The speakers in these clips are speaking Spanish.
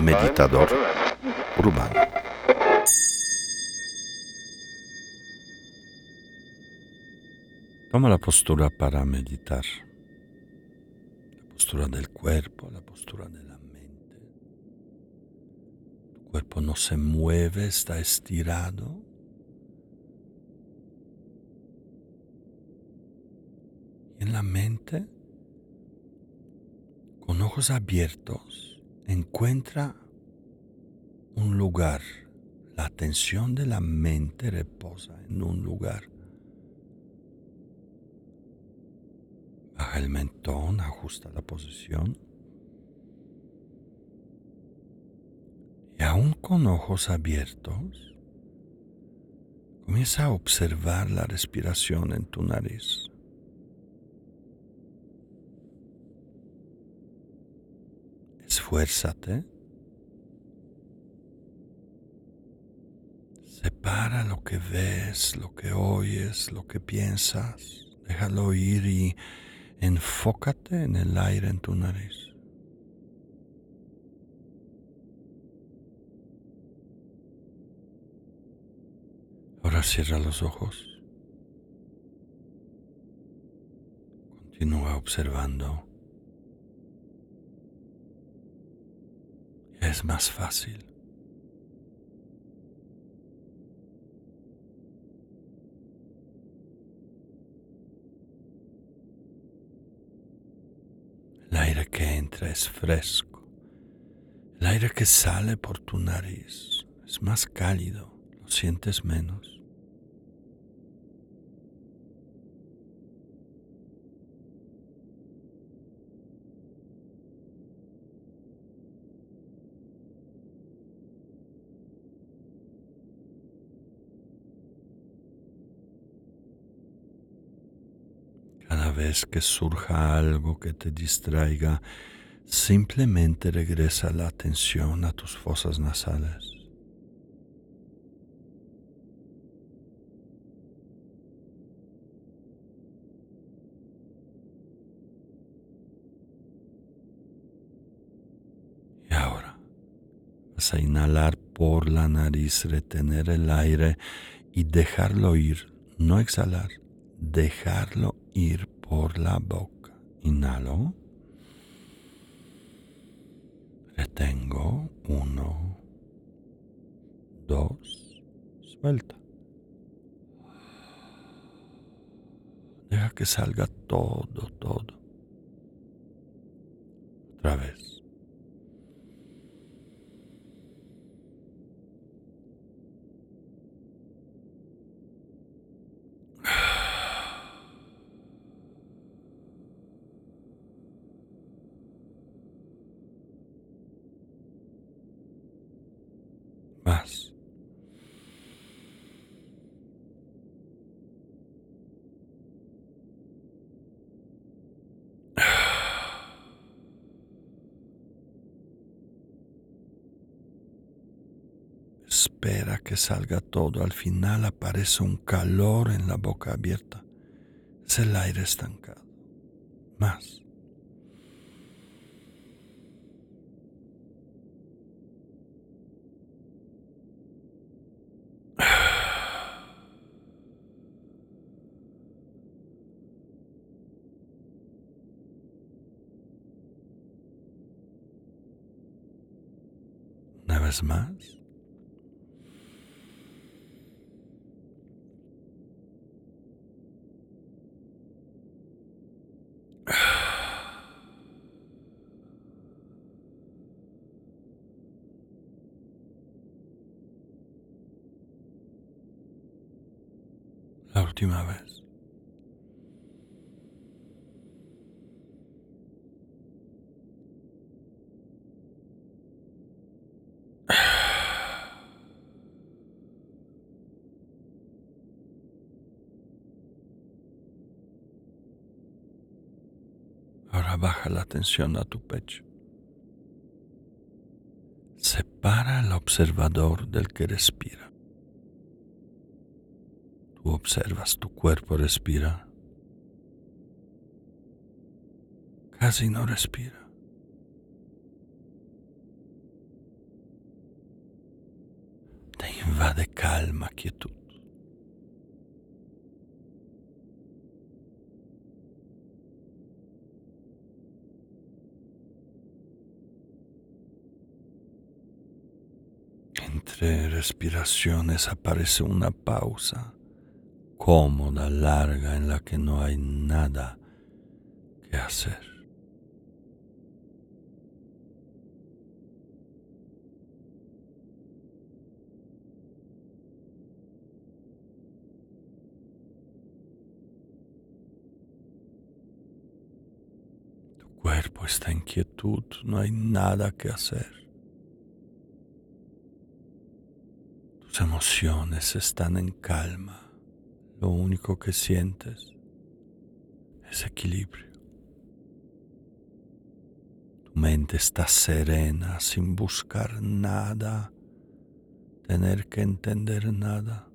Meditador urbano. Toma la postura para meditar. La postura del cuerpo, la postura de la mente. Tu cuerpo no se mueve, está estirado. Y en la mente, ojos abiertos, encuentra un lugar. La atención de la mente reposa en un lugar. Baja el mentón, ajusta la posición. Y aún con ojos abiertos, comienza a observar la respiración en tu nariz. Esfuérzate Separa lo que ves, lo que oyes, lo que piensas. Déjalo ir y enfócate en el aire en tu nariz. Ahora cierra los ojos. Continúa observando. Es más fácil. El aire que entra es fresco. El aire que sale por tu nariz es más cálido, lo sientes menos. Vez que surja algo que te distraiga, simplemente regresa la atención a tus fosas nasales. Y ahora vas a inhalar por la nariz, retener el aire y dejarlo ir, no exhalar, dejarlo ir por la boca. Inhalo. Retengo. Uno. Dos. Suelta. Deja que salga todo, todo. Otra vez. Espera que salga todo. Al final aparece un calor en la boca abierta. Es el aire estancado. Más. Una vez más. Última vez. Ahora baja la atención a tu pecho. Separa al observador del que respira observas tu cuerpo respira. casi no respira. Te invade calma, quietud. Entre respiraciones aparece una pausa cómoda, larga, en la que no hay nada que hacer. Tu cuerpo está en quietud, no hay nada que hacer. Tus emociones están en calma lo único que sientes es equilibrio. Tu mente está serena sin buscar nada, tener que entender nada.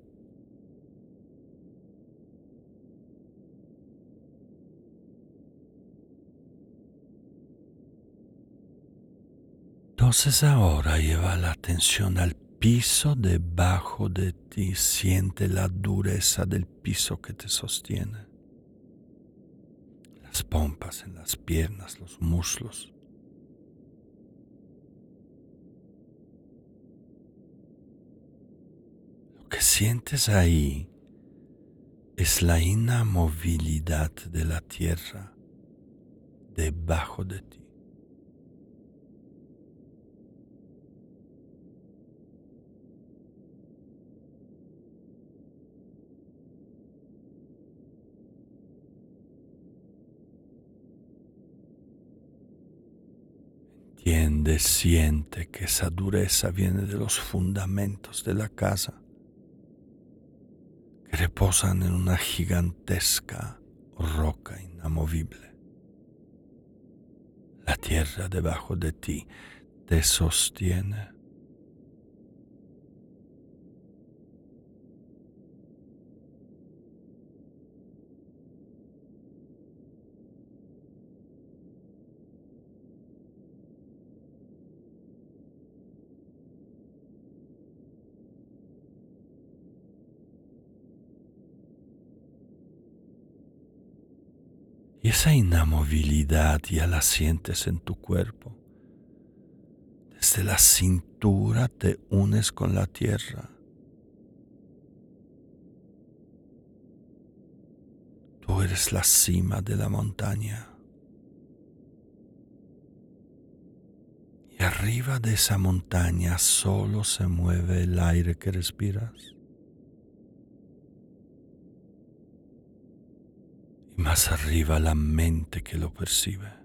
Entonces ahora lleva la atención al piso debajo de ti, siente la dureza del piso que te sostiene. Las pompas en las piernas, los muslos. Lo que sientes ahí es la inamovilidad de la tierra debajo de ti. Entiende, siente que esa dureza viene de los fundamentos de la casa, que reposan en una gigantesca roca inamovible. La tierra debajo de ti te sostiene Y esa inamovilidad ya la sientes en tu cuerpo. Desde la cintura te unes con la tierra. Tú eres la cima de la montaña. Y arriba de esa montaña solo se mueve el aire que respiras. Y más arriba la mente que lo percibe.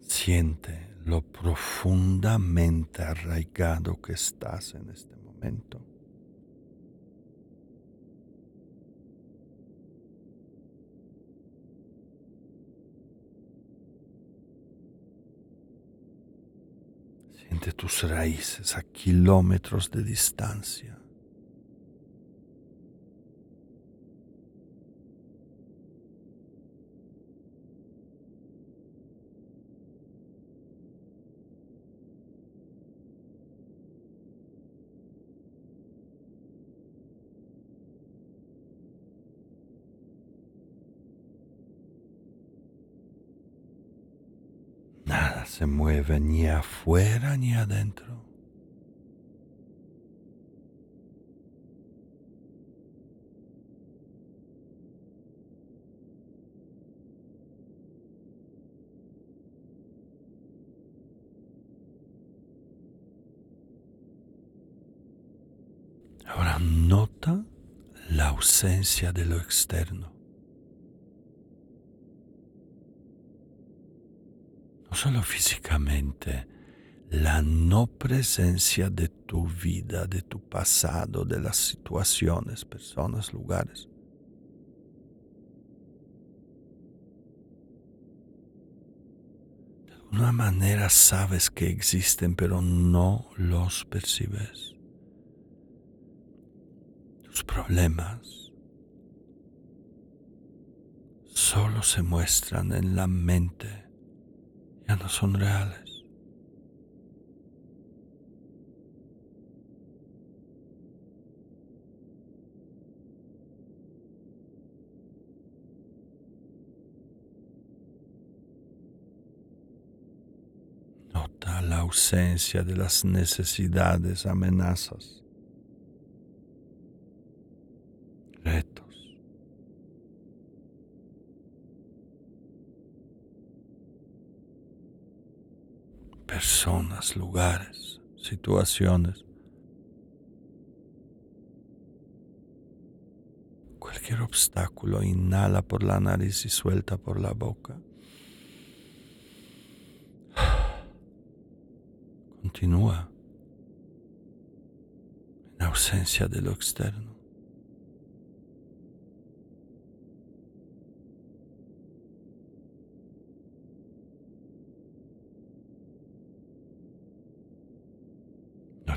Siente lo profundamente arraigado que estás en este momento. Siente tus raíces a kilómetros de distancia. Se mueve ni afuera ni adentro. Ahora nota la ausencia de lo externo. Solo físicamente, la no presencia de tu vida, de tu pasado, de las situaciones, personas, lugares. De alguna manera sabes que existen, pero no los percibes. Tus problemas solo se muestran en la mente, ya no son reales. la ausencia de las necesidades, amenazas, Personas, lugares, situaciones. Cualquier obstáculo inhala por la nariz y suelta por la boca. continúa en ausencia de lo externo.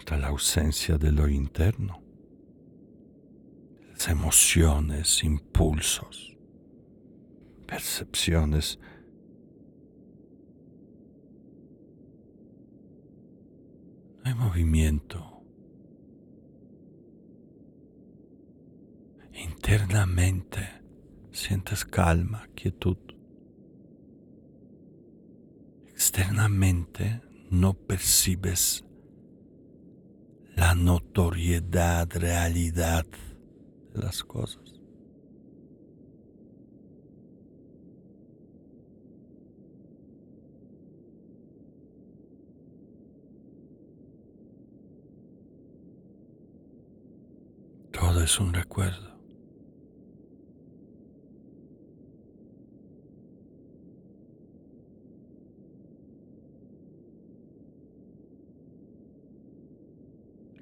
Nota la ausencia de lo interno, las emociones, impulsos, percepciones hay movimiento. Internamente sientes calma, quietud. Externamente no percibes la notoriedad, realidad de las cosas. Todo es un recuerdo.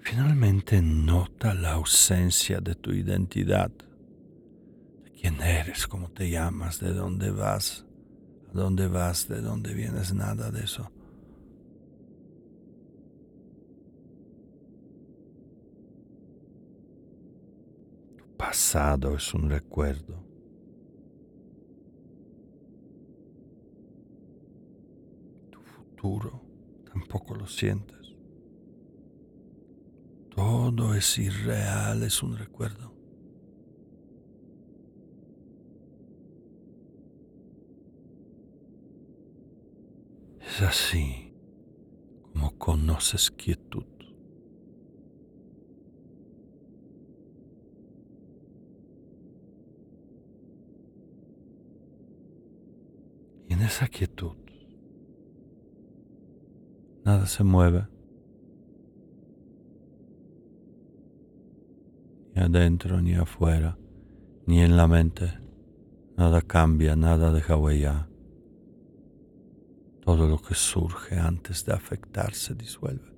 Finalmente nota la ausencia de tu identidad, de quién eres, cómo te llamas, de dónde vas, a dónde vas, de dónde vienes, nada de eso. pasado es un recuerdo. Tu futuro tampoco lo sientes. Todo es irreal, es un recuerdo. Es así como conoces quietud. esa quietud. Nada se mueve. Adentro ni afuera, ni en la mente. Nada cambia, nada deja huella. Todo lo que surge antes de afectar se disuelve.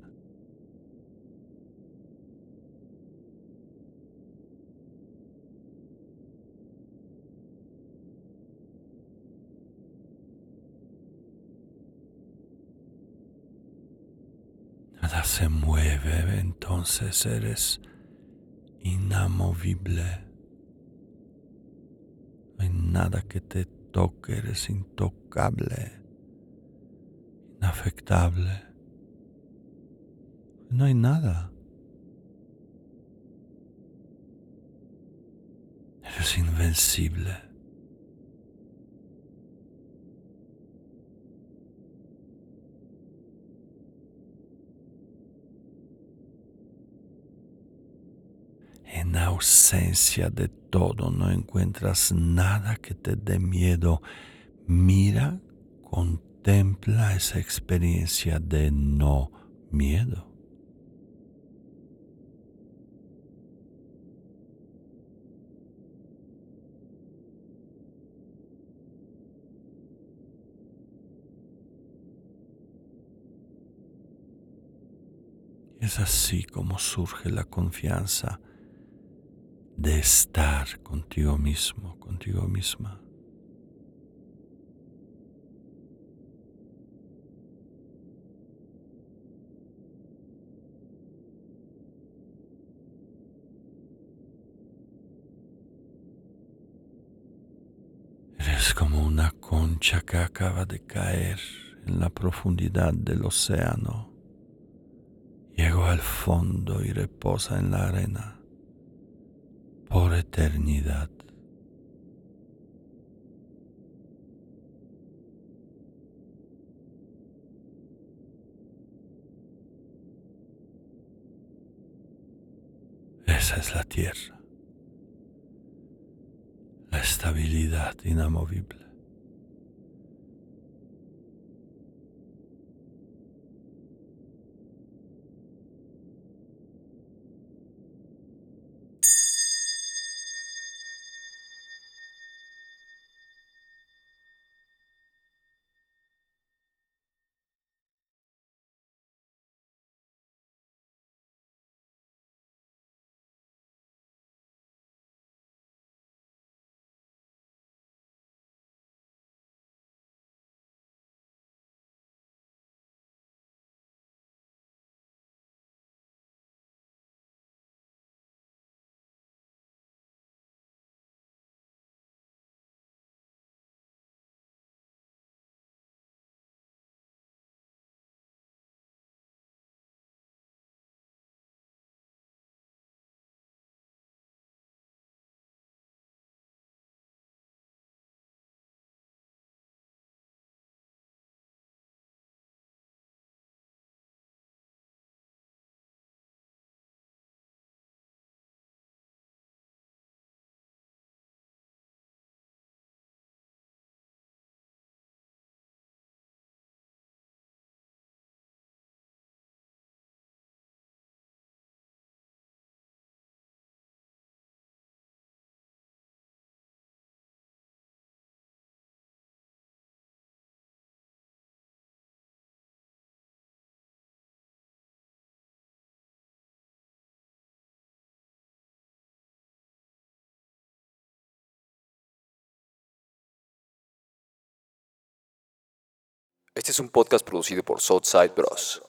nada se mueve, entonces eres inamovible. No hay nada que te toque, eres intocable, inafectable. No hay nada. Eres invencible. En ausencia de todo no encuentras nada que te dé miedo, mira, contempla esa experiencia de no miedo. Es así como surge la confianza de estar contigo mismo, contigo misma. Eres como una concha que acaba de caer en la profundidad del océano. Llegó al fondo y reposa en la arena eternidad. Esa es la tierra, la estabilidad inamovible. Este es un podcast producido por Southside Bros.